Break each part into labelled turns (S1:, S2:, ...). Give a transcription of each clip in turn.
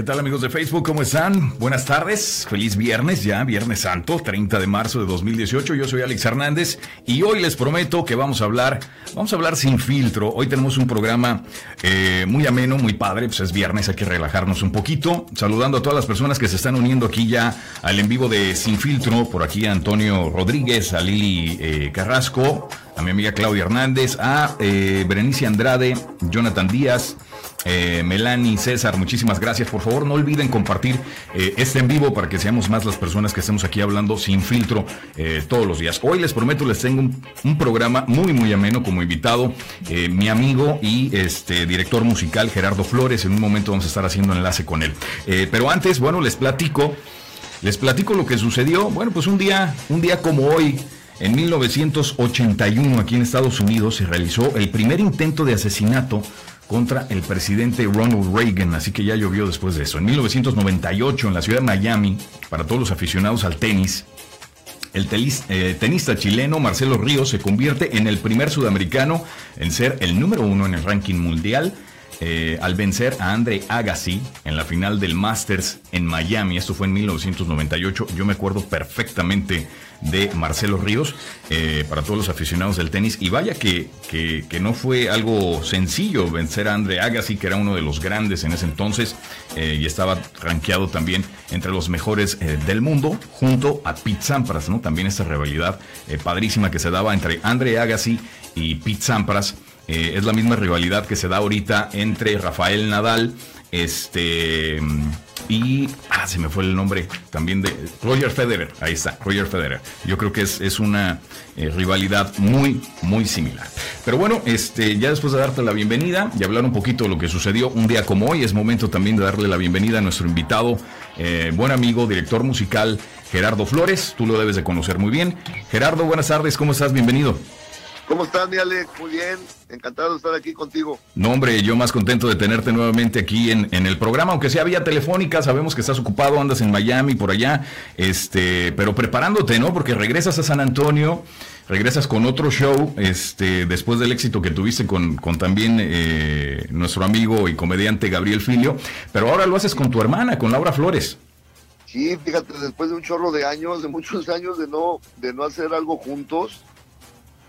S1: ¿Qué tal amigos de Facebook? ¿Cómo están? Buenas tardes, feliz viernes ya, Viernes Santo, 30 de marzo de 2018. Yo soy Alex Hernández y hoy les prometo que vamos a hablar, vamos a hablar sin filtro. Hoy tenemos un programa eh, muy ameno, muy padre, pues es viernes, hay que relajarnos un poquito. Saludando a todas las personas que se están uniendo aquí ya al en vivo de Sin Filtro, por aquí a Antonio Rodríguez, a Lili eh, Carrasco, a mi amiga Claudia Hernández, a eh, Berenice Andrade, Jonathan Díaz. Eh, Melanie, César, muchísimas gracias. Por favor, no olviden compartir eh, este en vivo para que seamos más las personas que estemos aquí hablando sin filtro eh, todos los días. Hoy les prometo, les tengo un, programa muy, muy ameno como invitado. Eh, mi amigo y este director musical Gerardo Flores. En un momento vamos a estar haciendo enlace con él. pero antes, bueno, les platico. Les platico lo que sucedió. Bueno, pues un día, un día como hoy. En 1981, aquí en Estados Unidos, se realizó el primer intento de asesinato contra el presidente Ronald Reagan, así que ya llovió después de eso. En 1998, en la ciudad de Miami, para todos los aficionados al tenis, el eh, tenista chileno Marcelo Ríos se convierte en el primer sudamericano en ser el número uno en el ranking mundial eh, al vencer a Andre Agassi en la final del Masters en Miami. Esto fue en 1998. Yo me acuerdo perfectamente de Marcelo Ríos eh, para todos los aficionados del tenis. Y vaya que, que, no fue algo sencillo vencer a Andre Agassi, que era uno de los grandes en ese entonces eh, y estaba rankeado también entre los mejores del mundo, junto a Pete Sampras, ¿no? También esta rivalidad padrísima que se daba entre Andre Agassi y Pete Sampras. Eh, es la misma rivalidad que se da ahorita entre Rafael Nadal este y ah se me fue el nombre también de Roger Federer. Ahí está Roger Federer. Yo creo que es, es una eh, rivalidad muy muy similar. Pero bueno este ya después de darte la bienvenida y hablar un poquito de lo que sucedió un día como hoy es momento también de darle la bienvenida a nuestro invitado eh, buen amigo director musical Gerardo Flores. Tú lo debes de conocer muy bien. Gerardo buenas tardes cómo estás bienvenido
S2: ¿Cómo estás, mi Alex? Muy bien, encantado de estar aquí contigo.
S1: No, hombre, yo más contento de tenerte nuevamente aquí en, el programa, aunque sea vía telefónica, sabemos que estás ocupado, andas en Miami, por allá, este, pero preparándote, ¿no? Porque regresas a San Antonio, regresas con otro show, este, después del éxito que tuviste con, con también eh, nuestro amigo y comediante Gabriel Filio, pero ahora lo haces con tu hermana, con Laura Flores.
S2: Sí, fíjate, después de un chorro de años, de muchos años de no, de no hacer algo juntos,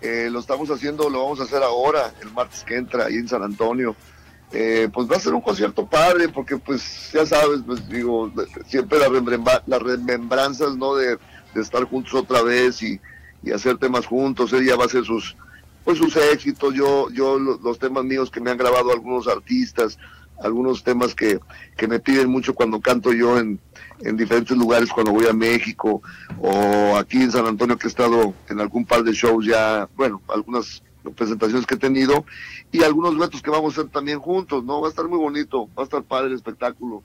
S2: eh, lo estamos haciendo, lo vamos a hacer ahora, el martes que entra, ahí en San Antonio. Eh, pues va a ser un concierto padre, porque pues ya sabes, pues digo, siempre las remembranzas, ¿no? De, estar juntos otra vez y, hacer temas juntos, ella va a hacer sus, pues sus éxitos, yo, yo los, temas míos que me han grabado algunos artistas, algunos temas que, que me piden mucho cuando canto yo en, en diferentes lugares cuando voy a México o aquí en San Antonio que he estado en algún par de shows ya, bueno, algunas presentaciones que he tenido y algunos duetos que vamos a hacer también juntos, ¿no? Va a estar muy bonito, va a estar padre el espectáculo.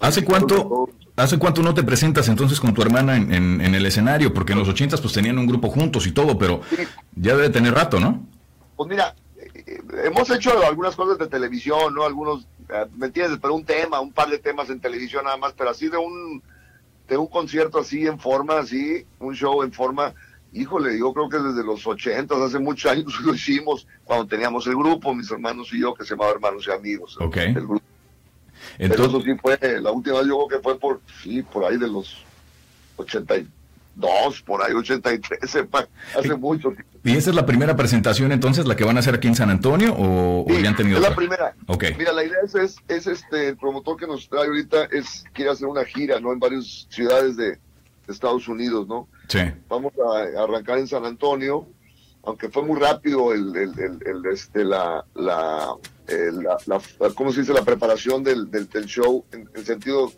S1: ¿Hace cuánto, ¿Hace cuánto no te presentas entonces con tu hermana en, en, el escenario? Porque en los ochentas pues tenían un grupo juntos y todo, pero ya debe tener rato, ¿no?
S2: Pues mira, hemos hecho algunas cosas de televisión, ¿no? Algunos eh, ¿me entiendes? Pero un tema, un par de temas en televisión nada más, pero así de un, de un concierto así en forma, así, un show en forma, híjole, yo creo que desde los ochentas, hace muchos años lo hicimos, cuando teníamos el grupo, mis hermanos y yo, que se llamaba Hermanos y Amigos.
S1: Ok.
S2: El grupo. Entonces, eso sí fue, la última vez yo creo que fue por, sí, por ahí de los ochenta y dos, por ahí 83, sepa, hace mucho.
S1: ¿Y esa es la primera presentación entonces, la que van a hacer aquí en San Antonio o, ya han tenido
S2: Es la primera. Mira, la idea es, es, este, el promotor que nos trae ahorita es, quiere hacer una gira, ¿no? En varias ciudades de, Estados Unidos, ¿no?
S1: Sí.
S2: Vamos a, arrancar en San Antonio, aunque fue muy rápido el, el, el, este, la, la, la, ¿cómo se dice? La preparación del, del, del show, en el sentido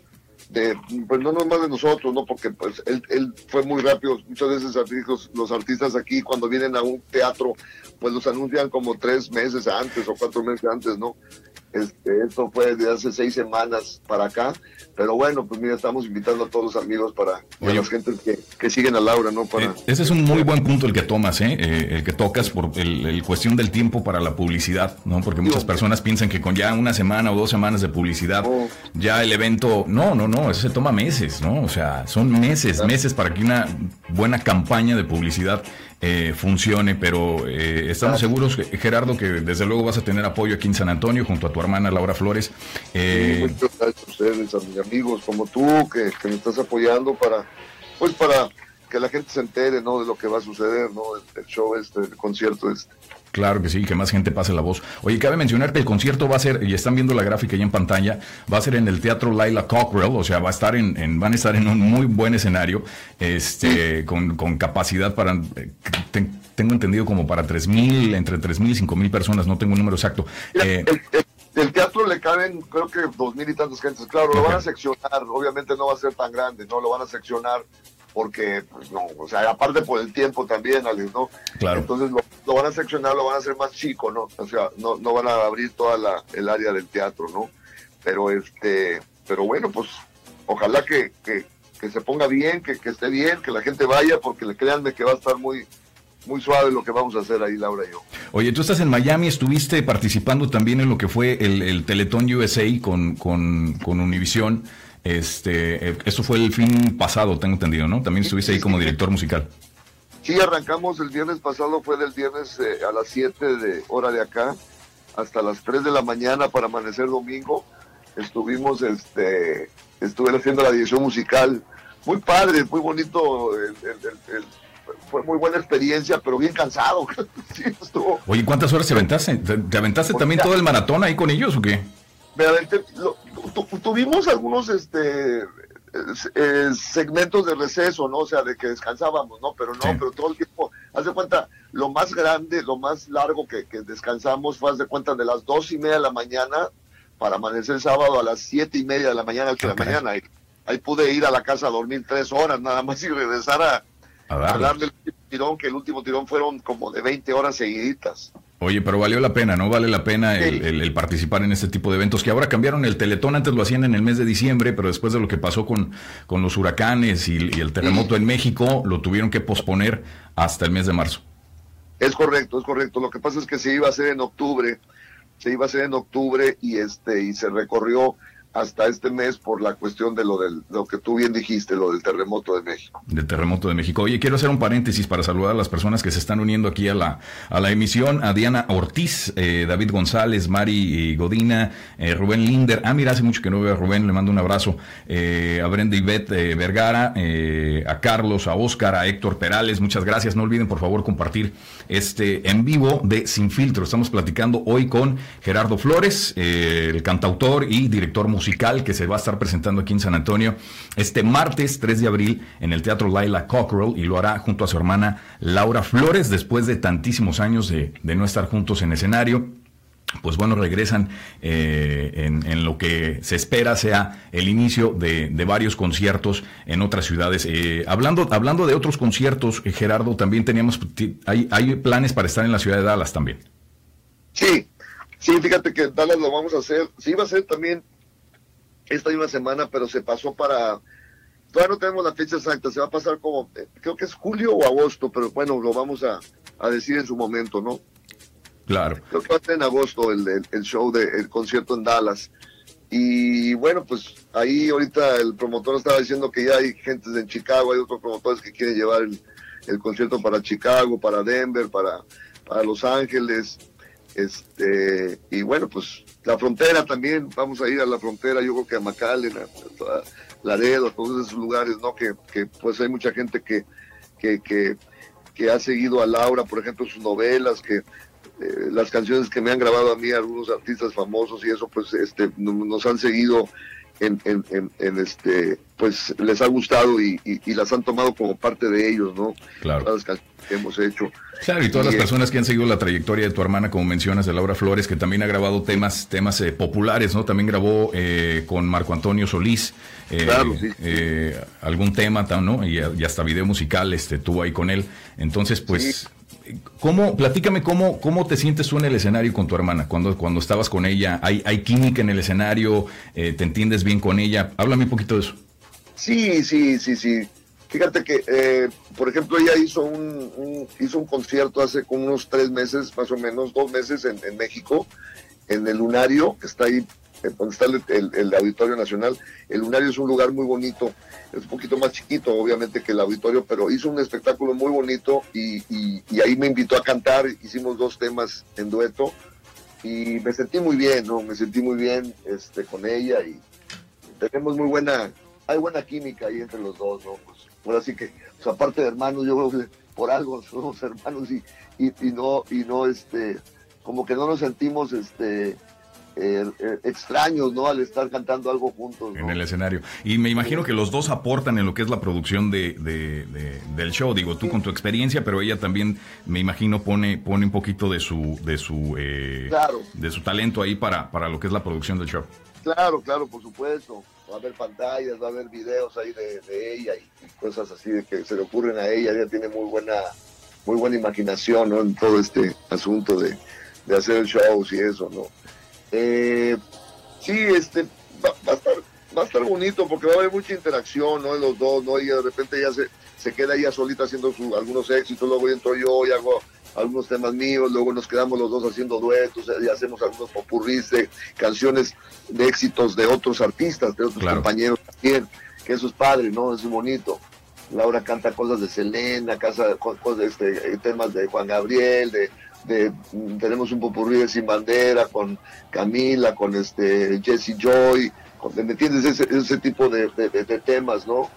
S2: de, pues no nomás de nosotros, ¿no? Porque pues él, él fue muy rápido. Muchas veces los, los artistas aquí cuando vienen a un teatro, pues los anuncian como tres meses antes o cuatro meses antes, ¿no? Este, esto fue de hace seis semanas para acá, pero bueno, pues mira, estamos invitando a todos los amigos para a las gentes que, que, siguen a Laura, ¿no? Para,
S1: eh, ese es un muy buen punto el que tomas, ¿eh? eh el que tocas por el, cuestión del tiempo para la publicidad, ¿no? Porque muchas personas piensan que con ya una semana o dos semanas de publicidad, ya el evento, no, no, no, eso se toma meses, ¿no? O sea, son meses, meses para que una buena campaña de publicidad eh, funcione, pero eh, estamos seguros, Gerardo, que desde luego vas a tener apoyo aquí en San Antonio junto a tu hermana Laura Flores.
S2: Eh, muchas gracias a ustedes, a mis amigos como tú, que, que me estás apoyando para, pues para que la gente se entere, ¿no? De lo que va a suceder, ¿no? El, show este, el concierto este.
S1: Claro que sí, que más gente pase la voz. Oye, cabe mencionar que el concierto va a ser, y están viendo la gráfica ahí en pantalla, va a ser en el Teatro Laila Cockrell, o sea, va a estar en, van a estar en un muy buen escenario, este, con, capacidad para, eh, tengo entendido como para 3.000, entre 3.000 y 5.000 personas, no tengo un número exacto.
S2: Eh, el, teatro le caben, creo que 2.000 y tantas gentes, claro, lo van a seccionar, obviamente no va a ser tan grande, no lo van a seccionar porque, pues no, o sea, aparte por el tiempo también, Alex, ¿no? Claro. Entonces lo, van a seccionar, lo van a hacer más chico, ¿no? O sea, no, no van a abrir toda la, el área del teatro, ¿no? Pero este, pero bueno, pues ojalá que, que, se ponga bien, que, que, esté bien, que la gente vaya, porque le créanme que va a estar muy, muy suave lo que vamos a hacer ahí, Laura y yo.
S1: Oye, tú estás en Miami, estuviste participando también en lo que fue el, el Teletón USA con, con, con Univisión. Este, eh, esto fue el fin pasado, tengo entendido, ¿no? También estuviste ahí como director musical.
S2: Sí, arrancamos el viernes pasado, fue del viernes eh, a las 7 de hora de acá hasta las 3 de la mañana para amanecer domingo. Estuvimos, este, estuve haciendo la dirección musical. Muy padre, muy bonito. fue muy buena experiencia, pero bien cansado. sí,
S1: estuvo. Oye, ¿cuántas horas te aventaste? ¿Te, aventaste también todo el maratón ahí con ellos o qué?
S2: Me aventé, tuvimos algunos este eh, segmentos de receso, ¿no? O sea, de que descansábamos, ¿no? Pero no, pero todo el tiempo, haz de cuenta, lo más grande, lo más largo que, descansamos fue, haz de cuenta, de las dos y media de la mañana para amanecer el sábado a las siete y media de la mañana, ocho de la mañana. Ahí, ahí pude ir a la casa a dormir tres horas nada más y regresar a, a darle el último tirón, que el último tirón fueron como de 20 horas seguiditas.
S1: Oye, pero valió la pena, ¿no? Vale la pena el, participar en este tipo de eventos que ahora cambiaron el Teletón, antes lo hacían en el mes de diciembre, pero después de lo que pasó con, con los huracanes y, el terremoto en México, lo tuvieron que posponer hasta el mes de marzo.
S2: Es correcto, es correcto. Lo que pasa es que se iba a hacer en octubre, se iba a hacer en octubre y este y se recorrió hasta este mes por la cuestión de lo, del, lo que tú bien dijiste, lo del terremoto de México.
S1: Del terremoto de México. Oye, quiero hacer un paréntesis para saludar a las personas que se están uniendo aquí a la, a la emisión. A Diana Ortiz, eh, David González, Mari Godina, eh, Rubén Linder. Ah, mira, hace mucho que no veo a Rubén, le mando un abrazo. Eh, a Brenda Ivette Vergara, a Carlos, a Óscar, a Héctor Perales. Muchas gracias. No olviden, por favor, compartir este en vivo de Sin Filtro. Estamos platicando hoy con Gerardo Flores, el cantautor y director musical musical que se va a estar presentando aquí en San Antonio este martes 3 de abril en el Teatro Laila Cockrell y lo hará junto a su hermana Laura Flores después de tantísimos años de, no estar juntos en escenario pues bueno, regresan eh, en, lo que se espera sea el inicio de, varios conciertos en otras ciudades. Eh, hablando, hablando de otros conciertos, eh, Gerardo, también teníamos, hay, hay planes para estar en la ciudad de Dallas también.
S2: Sí, sí, fíjate que Dallas lo vamos a hacer. Sí, va a ser también esta una semana, pero se pasó para... Todavía no tenemos la fecha exacta, se va a pasar como, eh, creo que es julio o agosto, pero bueno, lo vamos a, decir en su momento, ¿no?
S1: Claro.
S2: Creo que va a ser en agosto el, el, show del concierto en Dallas. Y bueno, pues ahí ahorita el promotor estaba diciendo que ya hay gente en Chicago, hay otros promotores que quieren llevar el, el concierto para Chicago, para Denver, para, para Los Ángeles. Este, y bueno, pues la frontera también, vamos a ir a la frontera, yo creo que a McAllen, a, a Laredo, a todos esos lugares, ¿no? Que, que pues hay mucha gente que, que, que, que, ha seguido a Laura, por ejemplo, sus novelas, que eh, las canciones que me han grabado a mí algunos artistas famosos y eso, pues este, nos han seguido en, en, en, este, pues les ha gustado y, y, las han tomado como parte de ellos, ¿no?
S1: Claro.
S2: Las canciones que hemos hecho.
S1: Claro, y todas las personas que han seguido la trayectoria de tu hermana, como mencionas, de Laura Flores, que también ha grabado temas, temas eh, populares, ¿no? También grabó eh, con Marco Antonio Solís eh, claro, sí, algún tema, ¿no? Y, hasta video musical este, tuvo ahí con él. Entonces, pues ¿Cómo, platícame cómo, cómo te sientes tú en el escenario con tu hermana, cuando, cuando estabas con ella, ¿hay, hay química en el escenario? Eh, ¿Te entiendes bien con ella? Háblame un poquito de eso.
S2: Sí, sí, sí, sí. Fíjate que, eh, por ejemplo, ella hizo un, hizo un concierto hace como unos tres meses, más o menos, dos meses en, México, en el Lunario, que está ahí donde está el, Auditorio Nacional. El Lunario es un lugar muy bonito, es un poquito más chiquito obviamente que el auditorio, pero hizo un espectáculo muy bonito y, ahí me invitó a cantar, hicimos dos temas en dueto y me sentí muy bien, ¿no? Me sentí muy bien este, con ella y tenemos muy buena, hay buena química ahí entre los dos, ¿no? Pues, ahora sí que, pues, aparte de hermanos, yo creo que por algo somos hermanos y, y, y no, y no, este, como que no nos sentimos, este, eh, eh, extraños, ¿no? Al estar cantando algo juntos.
S1: En el escenario. Y me imagino que los dos aportan en lo que es la producción de, del show. Digo, tú con tu experiencia, pero ella también, me imagino, pone, pone un poquito de su, de su, eh, de su talento ahí para, para lo que es la producción del show.
S2: Claro, claro, por supuesto. Va a haber pantallas, va a haber videos ahí de, ella y, cosas así de que se le ocurren a ella. Ella tiene muy buena, muy buena imaginación, ¿no? En todo este asunto de, de hacer shows y eso, ¿no? Eh, sí, este, va, a estar, va a estar bonito porque va a haber mucha interacción, ¿no? En los dos, ¿no? Y de repente ya se, se queda ella solita haciendo su, algunos éxitos, luego entro yo y hago algunos temas míos, luego nos quedamos los dos haciendo duetos y hacemos algunos popurris de canciones de éxitos de otros artistas, de otros compañeros también, que eso es padre, ¿no? Eso es bonito. Laura canta cosas de Selena, casa, cosas, este, temas de Juan Gabriel, de tenemos un popurrí de Sin Bandera con Camila, con este Jesse Joy, ¿me entiendes? Ese, ese tipo de, temas, ¿no?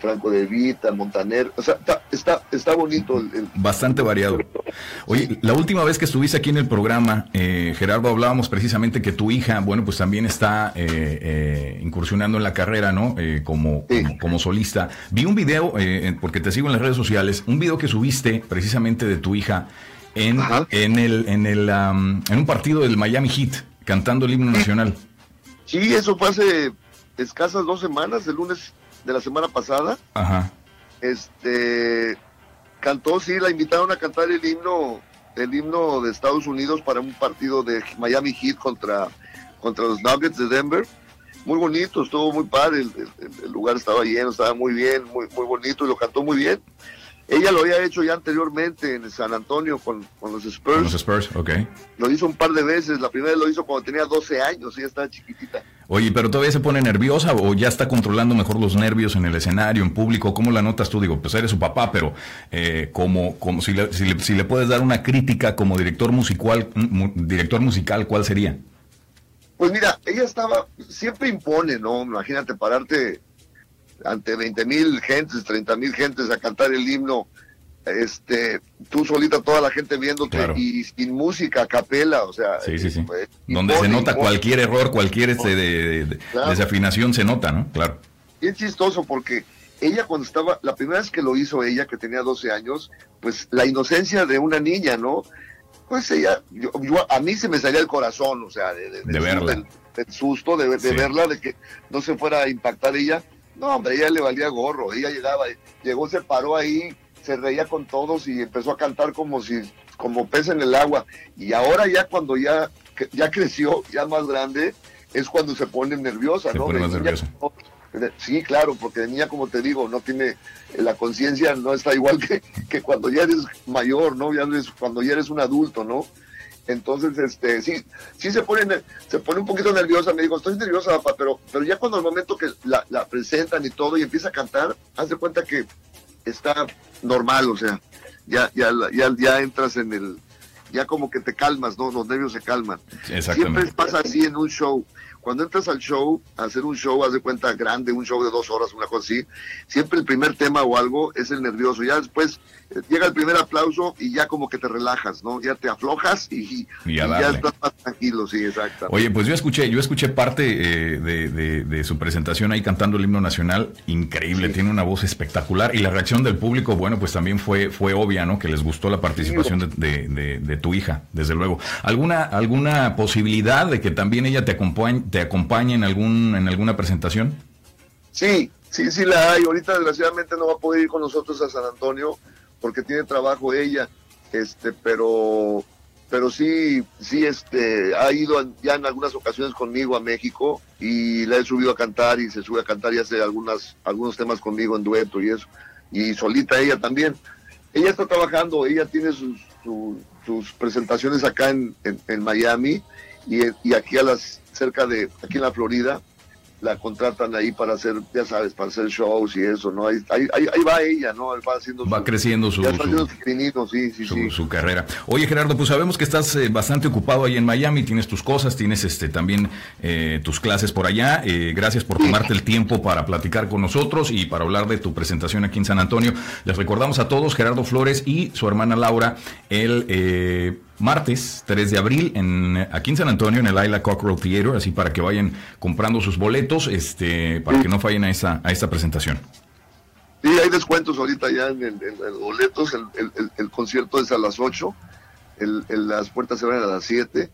S2: Franco de Vita, Montaner, o sea, está, está, bonito. El,
S1: Bastante variado. Oye, la última vez que estuviste aquí en el programa, eh, Gerardo, hablábamos precisamente que tu hija, bueno, pues también está eh, eh, incursionando en la carrera, ¿no? como, como, solista. Vi un video, porque te sigo en las redes sociales, un video que subiste precisamente de tu hija en, en, el, en, el, en un partido del Miami Heat, cantando el himno nacional.
S2: Sí, eso fue hace escasas dos semanas, el lunes de la semana pasada.
S1: Ajá.
S2: Este cantó, sí, la invitaron a cantar el himno, el himno de Estados Unidos para un partido de Miami Heat contra, contra los Nuggets de Denver. Muy bonito, estuvo muy padre, el, el lugar estaba lleno, estaba muy bien, muy, muy bonito y lo cantó muy bien. Ella lo había hecho ya anteriormente en San Antonio con, los Spurs.
S1: Con los Spurs, ok.
S2: Lo hizo un par de veces. La primera vez lo hizo cuando tenía 12 años, ella estaba chiquitita.
S1: Oye, pero todavía se pone nerviosa o ya está controlando mejor los nervios en el escenario, en público. ¿Cómo la notas tú? Digo, pues eres su papá, pero eh, como, como si, le, si, le, puedes dar una crítica como director musical, director musical, ¿cuál sería?
S2: Pues mira, ella estaba, siempre impone, ¿no? Imagínate pararte ante 20 mil gentes, 30 mil gentes a cantar el himno, este, tú solita, toda la gente viéndote y sin música, capela, o sea.
S1: Sí, sí, sí. Donde se nota cualquier error, cualquier este de, desafinación se nota, ¿no? Claro.
S2: Y es chistoso porque ella cuando estaba, la primera vez que lo hizo ella, que tenía 12 años, pues la inocencia de una niña, ¿no? Pues ella, yo, a mí se me salía el corazón, o sea, de,
S1: verla.
S2: Del, susto de, verla, de que no se fuera a impactar ella no, hombre, ella le valía gorro. Ella llegaba, llegó, se paró ahí, se reía con todos y empezó a cantar como si, como pez en el agua. Y ahora ya cuando ya, ya creció, ya más grande, es cuando se pone nerviosa, ¿no?
S1: Pone más nerviosa.
S2: Sí, claro, porque de niña, como te digo, no tiene, la conciencia no está igual que, que cuando ya eres mayor, ¿no? Ya eres, cuando ya eres un adulto, ¿no? Entonces, este, sí, sí se pone, se pone un poquito nerviosa. Me digo, estoy nerviosa, papá, pero, pero ya cuando el momento que la, presentan y todo y empieza a cantar, haz de cuenta que está normal, o sea, ya, ya, ya, ya entras en el, ya como que te calmas, ¿no? Los nervios se calman. Siempre pasa así en un show. Cuando entras al show, a hacer un show, haz de cuenta grande, un show de dos horas, una cosa así, siempre el primer tema o algo es el nervioso. Ya después eh, llega el primer aplauso y ya como que te relajas, ¿no? Ya te aflojas y, ya, estás más tranquilo, sí, exacto.
S1: Oye, pues yo escuché, yo escuché parte eh, de, su presentación ahí cantando el himno nacional, increíble, tiene una voz espectacular y la reacción del público, bueno, pues también fue, fue obvia, ¿no? Que les gustó la participación de, tu hija, desde luego. ¿Alguna, alguna posibilidad de que también ella te acompañe? Te acompaña en, algún, en alguna presentación?
S2: Sí, sí, sí la hay. Ahorita desgraciadamente no va a poder ir con nosotros a San Antonio porque tiene trabajo ella, este, pero, pero sí, sí, este, ha ido ya en algunas ocasiones conmigo a México y la he subido a cantar y se sube a cantar y hace algunas, algunos temas conmigo en dueto y eso. Y solita ella también. Ella está trabajando, ella tiene sus, sus, presentaciones acá en, en Miami y, y aquí a las cerca de aquí en la Florida la contratan ahí para hacer, ya sabes, para hacer shows y eso, ¿no? Ahí, ahí, ahí va ella, ¿no? Va haciendo
S1: Va creciendo su, su, carrera. Oye, Gerardo, pues sabemos que estás eh, bastante ocupado ahí en Miami, tienes tus cosas, tienes este también eh, tus clases por allá. Eh, gracias por tomarte el tiempo para platicar con nosotros y para hablar de tu presentación aquí en San Antonio. Les recordamos a todos, Gerardo Flores y su hermana Laura, el martes 3 de abril en, aquí en San Antonio en el Isla Cockrell Theater, así para que vayan comprando sus boletos, este, para que no fallen a esta, a esta presentación.
S2: Sí, hay descuentos ahorita ya en, el, boletos, el, concierto es a las 8, las puertas se van a las 7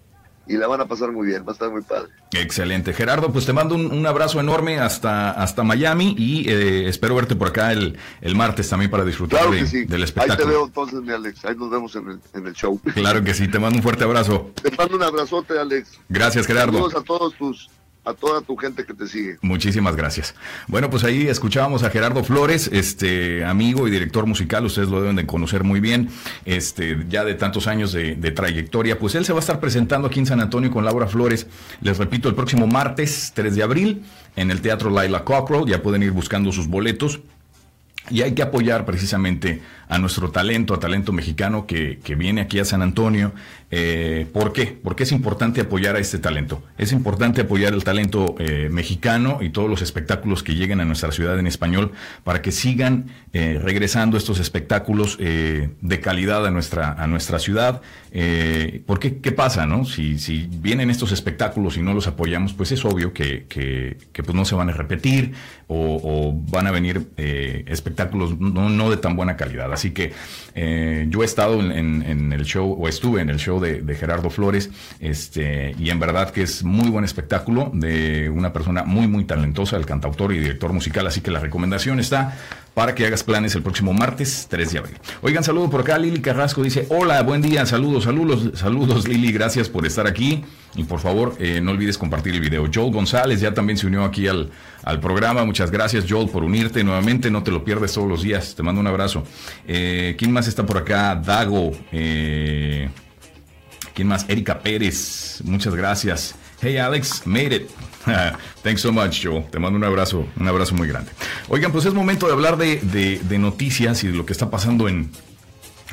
S2: y la van a pasar muy bien, va a estar muy padre.
S1: Excelente. Gerardo, pues te mando un, abrazo enorme hasta, hasta Miami y eh, espero verte por acá el, el martes también para disfrutar del espectáculo. Ahí
S2: te veo entonces, mi Alex. Ahí nos vemos en el, en el show.
S1: Claro que sí, te mando un fuerte abrazo.
S2: Te mando un abrazote, Alex.
S1: Gracias, Gerardo.
S2: Saludos a todos tus a toda tu gente que te sigue.
S1: Muchísimas gracias. Bueno, pues ahí escuchábamos a Gerardo Flores, este amigo y director musical, ustedes lo deben de conocer muy bien, este ya de tantos años de, trayectoria. Pues él se va a estar presentando aquí en San Antonio con Laura Flores, les repito, el próximo martes 3 de abril en el Teatro Laila Cockrell, ya pueden ir buscando sus boletos. Y hay que apoyar precisamente a nuestro talento, a talento mexicano que, que viene aquí a San Antonio. Eh, ¿Por qué? Porque es importante apoyar a este talento. Es importante apoyar el talento eh, mexicano y todos los espectáculos que lleguen a nuestra ciudad en español para que sigan eh, regresando estos espectáculos eh, de calidad a nuestra, a nuestra ciudad. porque, ¿qué pasa, no? Si, si vienen estos espectáculos y no los apoyamos, pues es obvio que, que, pues no se van a repetir o, van a venir espectáculos no, no de tan buena calidad. Así que yo he estado en, el show, o estuve en el show de, Gerardo Flores, este, y en verdad que es muy buen espectáculo de una persona muy, muy talentosa, el cantautor y director musical. Así que la recomendación está para que hagas planes el próximo martes 3 de abril. Oigan, saludo por acá. Lili Carrasco dice: Hola, buen día, saludos, saludos, saludos, Lili, gracias por estar aquí. Y por favor, eh, no olvides compartir el video. Joel González ya también se unió aquí al, al programa. Muchas gracias, Joel, por unirte nuevamente. No te lo pierdes todos los días. Te mando un abrazo. Eh, ¿Quién más está por acá? Dago. Eh, ¿Quién más? Erika Pérez. Muchas gracias. Hey, Alex, made it. Thanks so much, Joel. Te mando un abrazo, un abrazo muy grande. Oigan, pues es momento de hablar de, noticias y de lo que está pasando en,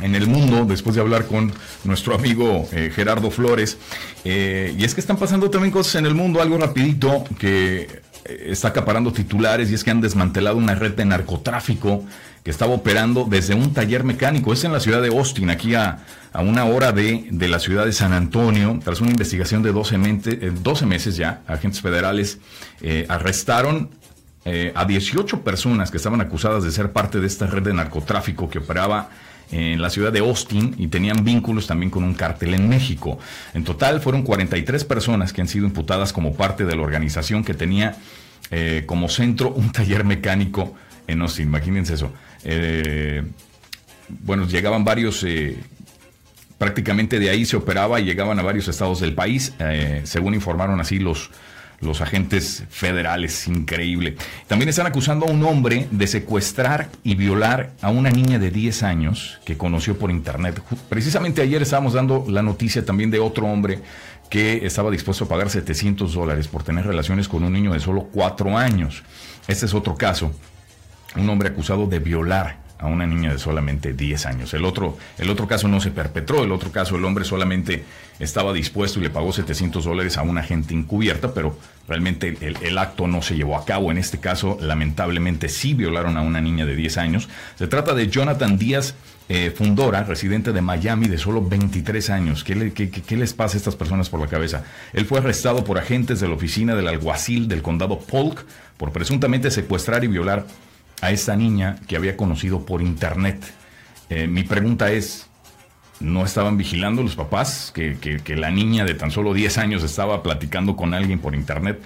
S1: en el mundo, después de hablar con nuestro amigo eh, Gerardo Flores. Eh, y es que están pasando también cosas en el mundo, algo rapidito que está acaparando titulares y es que han desmantelado una red de narcotráfico que estaba operando desde un taller mecánico. Es en la ciudad de Austin, aquí a, a una hora de, de, la ciudad de San Antonio. Tras una investigación de 12, 12 meses ya, agentes federales arrestaron a 18 personas que estaban acusadas de ser parte de esta red de narcotráfico que operaba en la ciudad de Austin y tenían vínculos también con un cártel en México. En total fueron 43 personas que han sido imputadas como parte de la organización que tenía eh, como centro un taller mecánico en Austin. Imagínense eso. Eh, bueno, llegaban varios... Eh, prácticamente de ahí se operaba y llegaban a varios estados del país, según informaron así los, los agentes federales, increíble. También están acusando a un hombre de secuestrar y violar a una niña de 10 años que conoció por internet. Precisamente ayer estábamos dando la noticia también de otro hombre que estaba dispuesto a pagar 700 dólares por tener relaciones con un niño de solo 4 años. Este es otro caso. Un hombre acusado de violar a una niña de solamente 10 años. El otro, el otro caso no se perpetró, el otro caso el hombre solamente estaba dispuesto y le pagó 700 dólares a una gente encubierta, pero realmente el, acto no se llevó a cabo. En este caso, lamentablemente sí violaron a una niña de 10 años. Se trata de Jonathan Díaz eh, Fundora, residente de Miami de solo 23 años. ¿Qué, ¿Qué, les pasa a estas personas por la cabeza? Él fue arrestado por agentes de la oficina del alguacil del condado Polk por presuntamente secuestrar y violar a esta niña que había conocido por internet. Eh, mi pregunta es, ¿no estaban vigilando los papás que, que, la niña de tan solo 10 años estaba platicando con alguien por internet?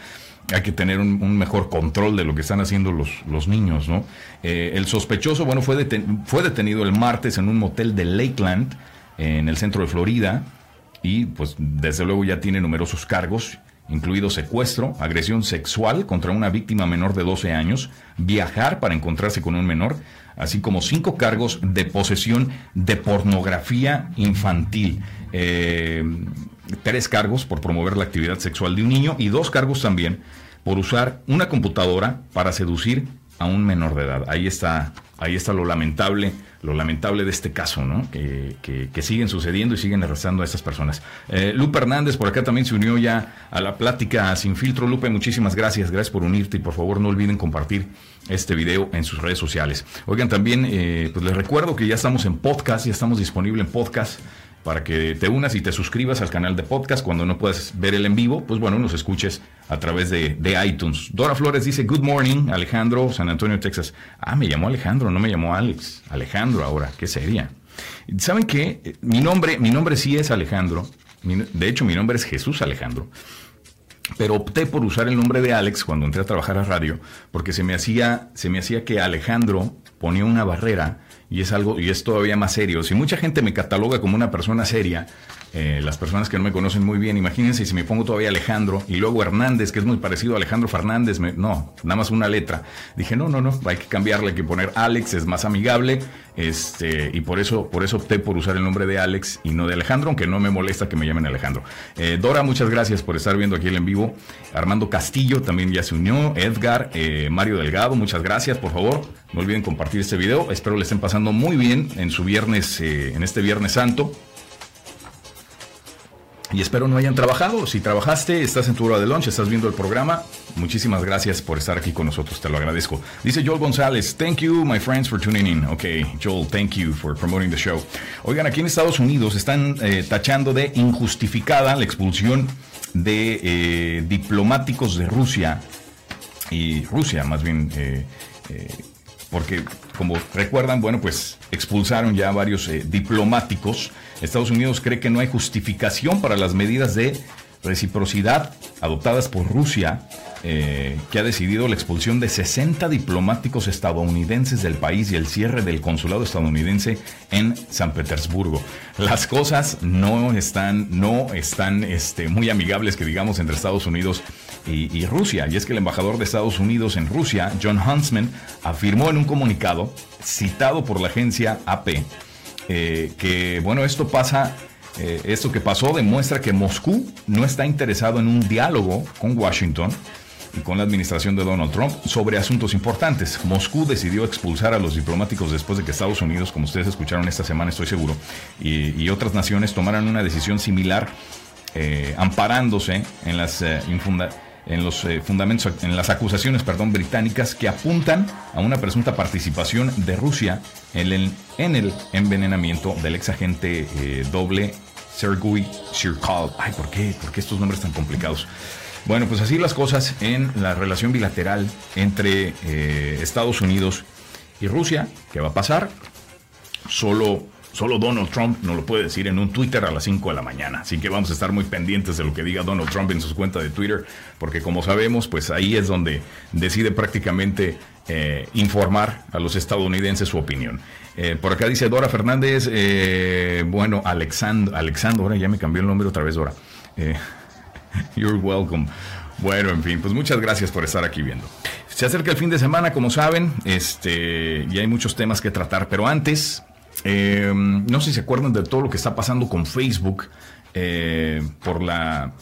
S1: Hay que tener un, mejor control de lo que están haciendo los, los niños, ¿no? Eh, el sospechoso, bueno, fue, fue detenido el martes en un motel de Lakeland, en el centro de Florida, y pues desde luego ya tiene numerosos cargos incluido secuestro, agresión sexual contra una víctima menor de 12 años, viajar para encontrarse con un menor, así como cinco cargos de posesión de pornografía infantil. Eh, tres cargos por promover la actividad sexual de un niño y dos cargos también por usar una computadora para seducir a un menor de edad. Ahí está, ahí está lo lamentable, lo lamentable de este caso, ¿no? Que, siguen sucediendo y siguen arrestando a estas personas. Eh, Lupe Hernández por acá también se unió ya a la plática sin filtro. Lupe, muchísimas gracias, gracias por unirte y por favor no olviden compartir este video en sus redes sociales. Oigan, también eh, pues les recuerdo que ya estamos en podcast, ya estamos disponibles en podcast para que te unas y te suscribas al canal de podcast cuando no puedas ver el en vivo, pues bueno, nos escuches a través de, iTunes. Dora Flores dice, Good morning, Alejandro, San Antonio, Texas. Ah, me llamó Alejandro, no me llamó Alex. Alejandro ahora, qué sería. ¿Saben qué? Mi nombre, mi nombre sí es Alejandro. De hecho, mi nombre es Jesús Alejandro. Pero opté por usar el nombre de Alex cuando entré a trabajar a radio, porque se me hacía, se me hacía que Alejandro ponía una barrera y es algo, y es todavía más serio. Si mucha gente me cataloga como una persona seria, eh, las personas que no me conocen muy bien, imagínense si me pongo todavía Alejandro y luego Hernández, que es muy parecido a Alejandro Fernández, no, nada más una letra. Dije, no, no, no, hay que cambiarle, hay que poner Alex, es más amigable, este, y por eso, por eso opté por usar el nombre de Alex y no de Alejandro, aunque no me molesta que me llamen Alejandro. Eh, Dora, muchas gracias por estar viendo aquí el en vivo. Armando Castillo también ya se unió. Edgar, eh, Mario Delgado, muchas gracias, por favor. No olviden compartir este video. Espero le estén pasando muy bien en su viernes, en este Viernes Santo. Y espero no hayan trabajado. Si trabajaste, estás en tu hora de lunch, estás viendo el programa. Muchísimas gracias por estar aquí con nosotros, te lo agradezco. Dice Joel González, thank you, my friends, for tuning in. Ok, Joel, thank you for promoting the show. Oigan, aquí en Estados Unidos están eh, tachando de injustificada la expulsión de eh, diplomáticos de Rusia y Rusia, más bien. Eh, porque como recuerdan, bueno, pues expulsaron ya varios diplomáticos Estados Unidos cree que no hay justificación para las medidas de reciprocidad adoptadas por Rusia, eh, que ha decidido la expulsión de 60 diplomáticos estadounidenses del país y el cierre del consulado estadounidense en San Petersburgo. Las cosas no están, no están este, muy amigables, que digamos, entre Estados Unidos y, y Rusia. Y es que el embajador de Estados Unidos en Rusia, John Huntsman, afirmó en un comunicado, citado por la agencia AP, eh, que bueno, esto pasa, eh, esto que pasó demuestra que Moscú no está interesado en un diálogo con Washington y con la administración de Donald Trump sobre asuntos importantes. Moscú decidió expulsar a los diplomáticos después de que Estados Unidos, como ustedes escucharon esta semana, estoy seguro, y, otras naciones tomaran una decisión similar, eh, amparándose en las en los fundamentos, en las acusaciones, perdón, británicas que apuntan a una presunta participación de Rusia en el, en el envenenamiento del ex agente eh, doble Sergei Shirkov. Ay, ¿por qué? ¿por qué estos nombres tan complicados? Bueno, pues así las cosas en la relación bilateral entre eh, Estados Unidos y Rusia. ¿Qué va a pasar? Solo Solo Donald Trump no lo puede decir en un Twitter a las 5 de la mañana. Así que vamos a estar muy pendientes de lo que diga Donald Trump en su cuenta de Twitter, porque como sabemos, pues ahí es donde decide prácticamente eh, informar a los estadounidenses su opinión. Eh, por acá dice Dora Fernández, eh, bueno, Alexandro, ahora ya me cambió el nombre otra vez, Dora. you're welcome. Bueno, en fin, pues muchas gracias por estar aquí viendo. Se acerca el fin de semana, como saben, este, y hay muchos temas que tratar, pero antes, no sé si se acuerdan de todo lo que está pasando con Facebook por la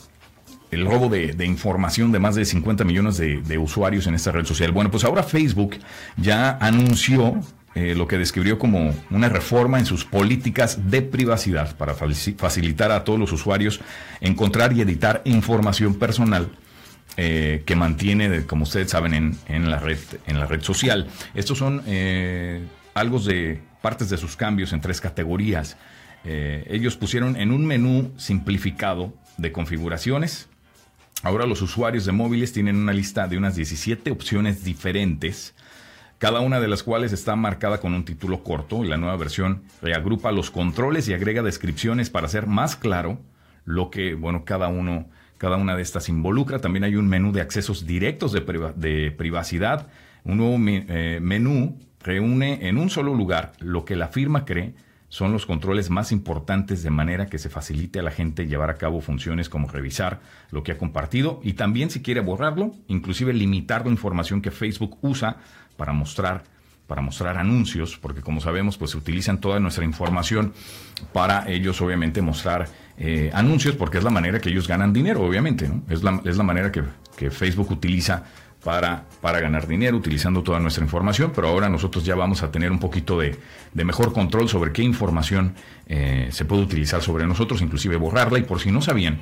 S1: el robo de, información de más de 50 millones de, usuarios en esta red social. Bueno, pues ahora Facebook ya anunció eh, lo que describió como una reforma en sus políticas de privacidad para facilitar a todos los usuarios encontrar y editar información personal. Eh, que mantiene, como ustedes saben, en, la red, en la red social. Estos son eh, algo de partes de sus cambios en tres categorías. ellos pusieron en un menú simplificado de configuraciones, Ahora los usuarios de móviles tienen una lista de unas 17 opciones diferentes, cada una de las cuales está marcada con un título corto. La nueva versión reagrupa los controles y agrega descripciones para hacer más claro lo que, bueno, cada uno, cada una de estas involucra. También hay un menú de accesos directos de, privacidad. Un nuevo eh, menú reúne en un solo lugar lo que la firma cree son los controles más importantes de manera que se facilite a la gente llevar a cabo funciones como revisar lo que ha compartido y también si quiere borrarlo, inclusive limitar la información que Facebook usa para mostrar para mostrar anuncios, porque como sabemos, pues se utilizan toda nuestra información para ellos, obviamente, mostrar eh, anuncios, porque es la manera que ellos ganan dinero, obviamente, ¿no? Es la, es la manera que, que Facebook utiliza para, para, ganar dinero utilizando toda nuestra información, pero ahora nosotros ya vamos a tener un poquito de, de mejor control sobre qué información eh, se puede utilizar sobre nosotros, inclusive borrarla. Y por si no sabían,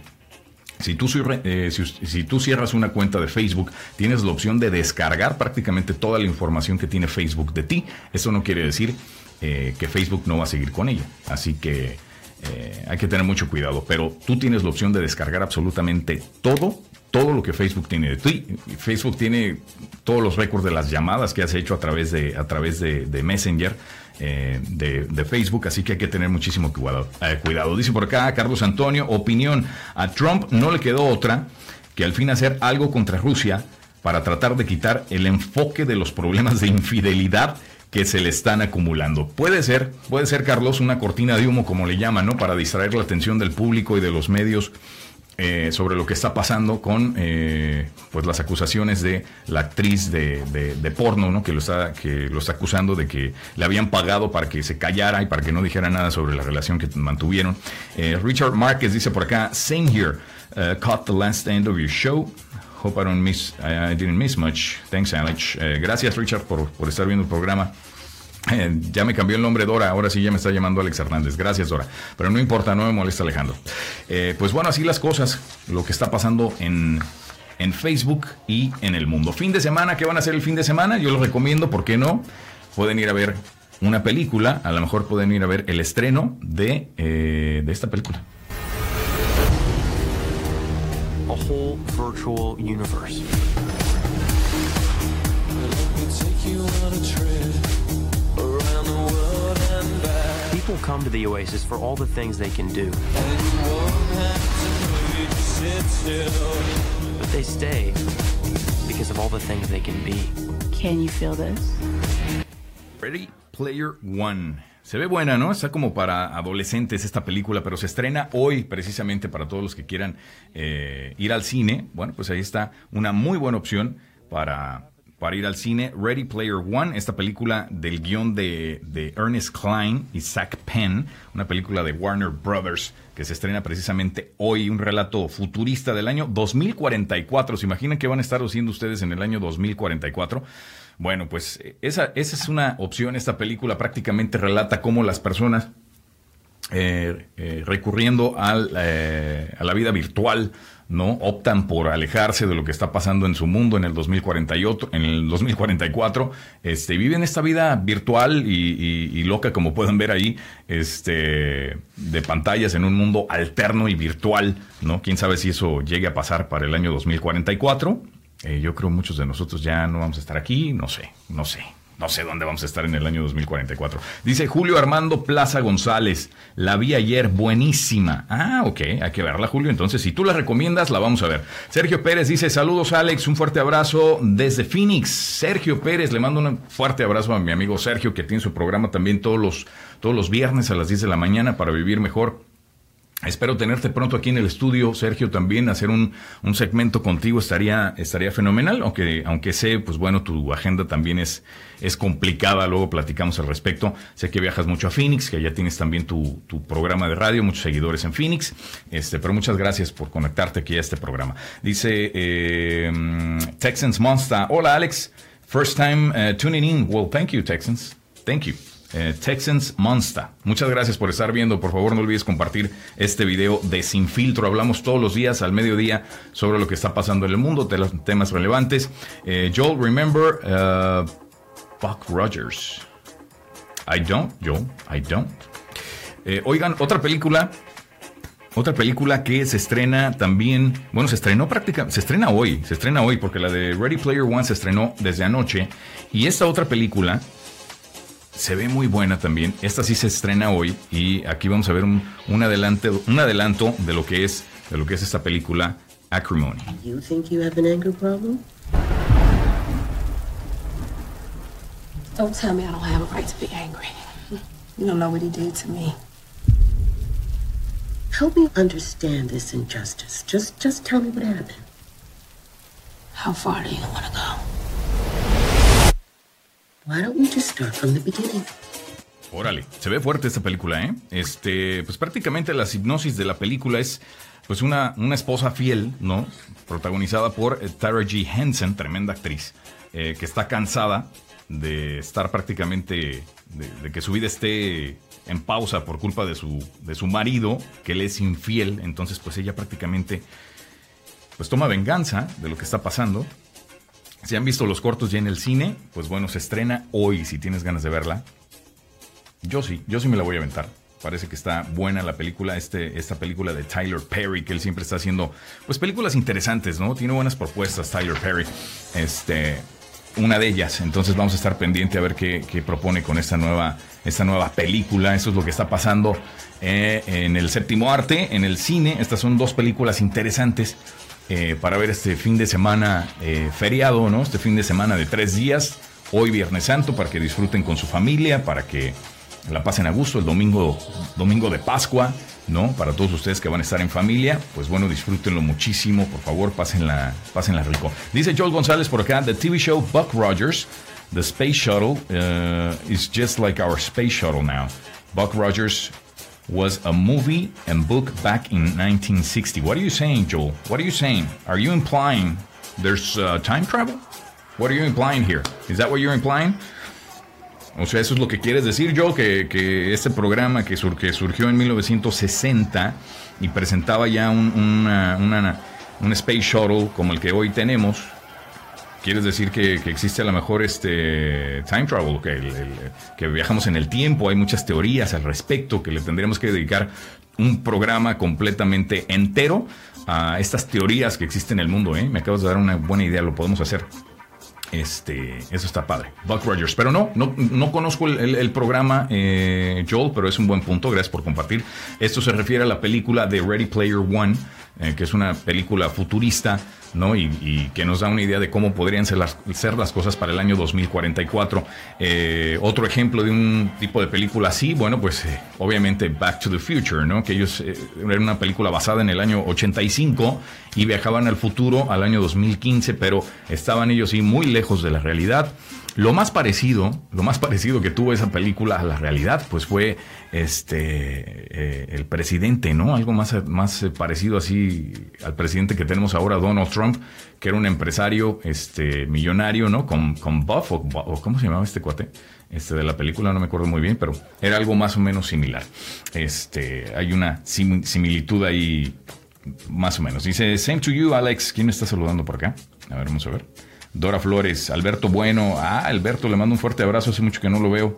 S1: si tú, eh, si, tú, cierras una cuenta de Facebook, tienes la opción de descargar prácticamente toda la información que tiene Facebook de ti. Eso no quiere decir eh, que Facebook no va a seguir con ella. Así que eh, hay que tener mucho cuidado. Pero tú tienes la opción de descargar absolutamente todo todo lo que Facebook tiene de ti. Facebook tiene todos los récords de las llamadas que has hecho a través de, a través de, Messenger. Eh, de, Facebook, así que hay que tener muchísimo cuidado, eh, cuidado. Dice por acá Carlos Antonio, opinión, a Trump no le quedó otra que al fin hacer algo contra Rusia para tratar de quitar el enfoque de los problemas de infidelidad que se le están acumulando. Puede ser, puede ser Carlos, una cortina de humo como le llaman, ¿no? Para distraer la atención del público y de los medios eh, sobre lo que está pasando con eh, pues las acusaciones de la actriz de, porno, ¿no? Que lo está, que lo está acusando de que le habían pagado para que se callara y para que no dijera nada sobre la relación que mantuvieron. Eh, Richard Marquez dice por acá, same here, uh, caught the last end of your show. Hope I don't miss, I, didn't miss much. Thanks, Alex. gracias, Richard, por, por estar viendo el programa. Ya me cambió el nombre Dora, ahora sí ya me está llamando Alex Hernández. Gracias, Dora. Pero no importa, no me molesta Alejandro. Eh, pues bueno, así las cosas, lo que está pasando en, en Facebook y en el mundo. Fin de semana, ¿qué van a hacer el fin de semana? Yo los recomiendo, ¿por qué no? Pueden ir a ver una película, a lo mejor pueden ir a ver el estreno de, eh, de esta película. Virtual. People come to the Oasis for all the things they can do. But they stay because of all the things they can be. Can you feel this? Ready Player One. Se ve buena, ¿no? Está como para adolescentes esta película, pero se estrena hoy precisamente para todos los que quieran eh, ir al cine. Bueno, pues ahí está una muy buena opción para para ir al cine. Ready Player One, esta película del guion de, Ernest Klein y Zach Penn, una película de Warner Brothers que se estrena precisamente hoy, un relato futurista del año 2044. ¿Se imaginan qué van a estar haciendo ustedes en el año 2044? Bueno, pues esa, esa es una opción. Esta película prácticamente relata cómo las personas eh, eh, recurriendo eh, a la vida virtual, ¿no? Optan por alejarse de lo que está pasando en su mundo en el 2048, en el 2044, este, viven esta vida virtual y, loca, como pueden ver ahí, este, de pantallas en un mundo alterno y virtual, ¿no? Quién sabe si eso llegue a pasar para el año 2044. yo creo muchos de nosotros ya no vamos a estar aquí, no sé, no sé. No sé dónde vamos a estar en el año 2044. Dice Julio Armando Plaza González. La vi ayer, buenísima. Ah, ok, hay que verla, Julio. Entonces, si tú la recomiendas, la vamos a ver. Sergio Pérez dice: Saludos, Alex. Un fuerte abrazo desde Phoenix. Sergio Pérez, le mando un fuerte abrazo a mi amigo Sergio, que tiene su programa también todos los, todos los viernes a las 10 de la mañana para vivir mejor. Espero tenerte pronto aquí en el estudio, Sergio, también hacer un, un, segmento contigo estaría, estaría fenomenal, aunque, aunque sé, pues bueno, tu agenda también es, es complicada, luego platicamos al respecto. Sé que viajas mucho a Phoenix, que ya tienes también tu, tu programa de radio, muchos seguidores en Phoenix, este, pero muchas gracias por conectarte aquí a este programa. Dice eh, Texans Monster, hola Alex, first time uh, tuning in, well, thank you Texans, thank you. Eh, Texans Monster. Muchas gracias por estar viendo. Por favor, no olvides compartir este video de Sin Filtro. Hablamos todos los días al mediodía sobre lo que está pasando en el mundo, de los temas relevantes. Eh, Joel, remember uh, Buck Rogers. I don't, Joel, I don't. Eh, oigan, otra película otra película que se estrena también, bueno, se estrenó prácticamente, se estrena hoy, se estrena hoy porque la de Ready Player One se estrenó desde anoche y esta otra película se ve muy buena también. Esta sí se estrena hoy y aquí vamos a ver un, un, adelante, un adelanto de lo que es de lo que es esta película Acrimony. You think you have an anger problem? Don't tell me I don't have a right to be angry.
S3: You don't know what he did to me.
S4: Help me understand this injustice. Just just tell me what happened.
S3: How far do you want to go?
S1: Órale, se ve fuerte esta película, ¿eh? Este, pues prácticamente la hipnosis de la película es pues una, una esposa fiel, ¿no? Protagonizada por eh, Tara G. Henson, tremenda actriz, eh, que está cansada de estar prácticamente, de, de, que su vida esté en pausa por culpa de su, de su marido, que le es infiel, entonces pues ella prácticamente pues toma venganza de lo que está pasando. Si han visto los cortos ya en el cine, pues bueno, se estrena hoy si tienes ganas de verla. Yo sí, yo sí me la voy a aventar. Parece que está buena la película, este, esta película de Tyler Perry, que él siempre está haciendo, pues películas interesantes, ¿no? Tiene buenas propuestas Tyler Perry. Este, una de ellas. Entonces vamos a estar pendiente a ver qué, propone con esta nueva, esta nueva película. Eso es lo que está pasando eh, en el séptimo arte, en el cine. Estas son dos películas interesantes eh, para ver este fin de semana eh, feriado, ¿no? Este fin de semana de tres días. Hoy Viernes Santo para que disfruten con su familia, para que la pasen a gusto el domingo, domingo de Pascua, ¿no? Para todos ustedes que van a estar en familia, pues bueno, disfrútenlo muchísimo, por favor, pásenla, pásenla rico. Dice Joel González por acá, the TV show Buck Rogers, the space shuttle, uh, is just like our space shuttle now. Buck Rogers was a movie and book back in 1960. What are you saying, Joel? What are you saying? Are you implying there's uh, time travel? What are you implying here? Is that what you're implying? O sea, eso es lo que quieres decir, yo, que, que este programa que, sur, que, surgió en 1960 y presentaba ya un, una, una, un Space Shuttle como el que hoy tenemos, quieres decir que, que, existe a lo mejor este time travel, que, el, que, viajamos en el tiempo, hay muchas teorías al respecto, que le tendríamos que dedicar un programa completamente entero a estas teorías que existen en el mundo. ¿eh? Me acabas de dar una buena idea, lo podemos hacer. Este, eso está padre. Buck Rogers. Pero no, no, no conozco el, el, el programa, eh, Joel, pero es un buen punto. Gracias por compartir. Esto se refiere a la película de Ready Player One, eh, que es una película futurista, ¿no? Y, que nos da una idea de cómo podrían ser las, cosas para el año 2044. Eh, otro ejemplo de un tipo de película así, bueno, pues eh, obviamente Back to the Future, ¿no? Que ellos era una película basada en el año 85 y viajaban al futuro al año 2015, pero estaban ellos sí muy lejos de la realidad. Lo más parecido, lo más parecido que tuvo esa película a la realidad, pues fue este eh, el presidente, ¿no? Algo más, más parecido así al presidente que tenemos ahora, Donald Trump, que era un empresario este, millonario, ¿no? Con, con Buff, o, o, ¿cómo se llamaba este cuate? Este de la película, no me acuerdo muy bien, pero era algo más o menos similar. Este, hay una sim similitud ahí, más o menos. Dice, same to you, Alex. ¿Quién está saludando por acá? A ver, vamos a ver. Dora Flores, Alberto Bueno. Ah, Alberto, le mando un fuerte abrazo, hace mucho que no lo veo.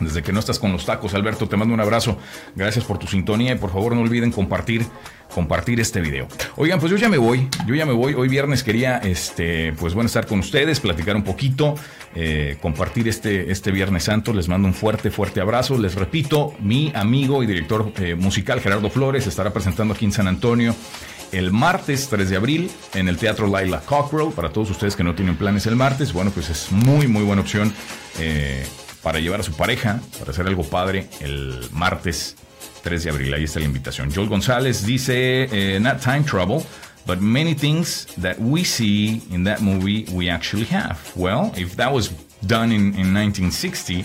S1: Desde que no estás con los tacos, Alberto, te mando un abrazo. Gracias por tu sintonía y por favor no olviden compartir, compartir este video. Oigan, pues yo ya me voy, yo ya me voy. Hoy viernes quería, este, pues bueno, estar con ustedes, platicar un poquito, eh, compartir este, este Viernes Santo. Les mando un fuerte, fuerte abrazo. Les repito, mi amigo y director eh, musical Gerardo Flores estará presentando aquí en San Antonio el martes 3 de abril en el Teatro Laila Cockrell. Para todos ustedes que no tienen planes el martes, bueno, pues es muy, muy buena opción eh, para llevar a su pareja, para hacer algo padre el martes 3 de abril. Ahí está la invitación. Joel González dice, eh, not time trouble. But many things that we see in that movie we actually have. Well, if that was done in, in 1960,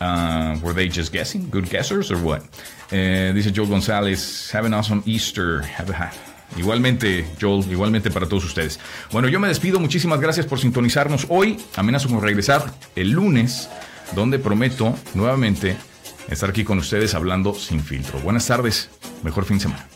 S1: uh, were they just guessing? Good guessers or what? Eh, dice Joel González, have an awesome Easter. Have a, Igualmente, Joel, igualmente para todos ustedes. Bueno, yo me despido. Muchísimas gracias por sintonizarnos hoy. Amenazo con regresar el lunes, donde prometo nuevamente estar aquí con ustedes hablando sin filtro. Buenas tardes, mejor fin de semana.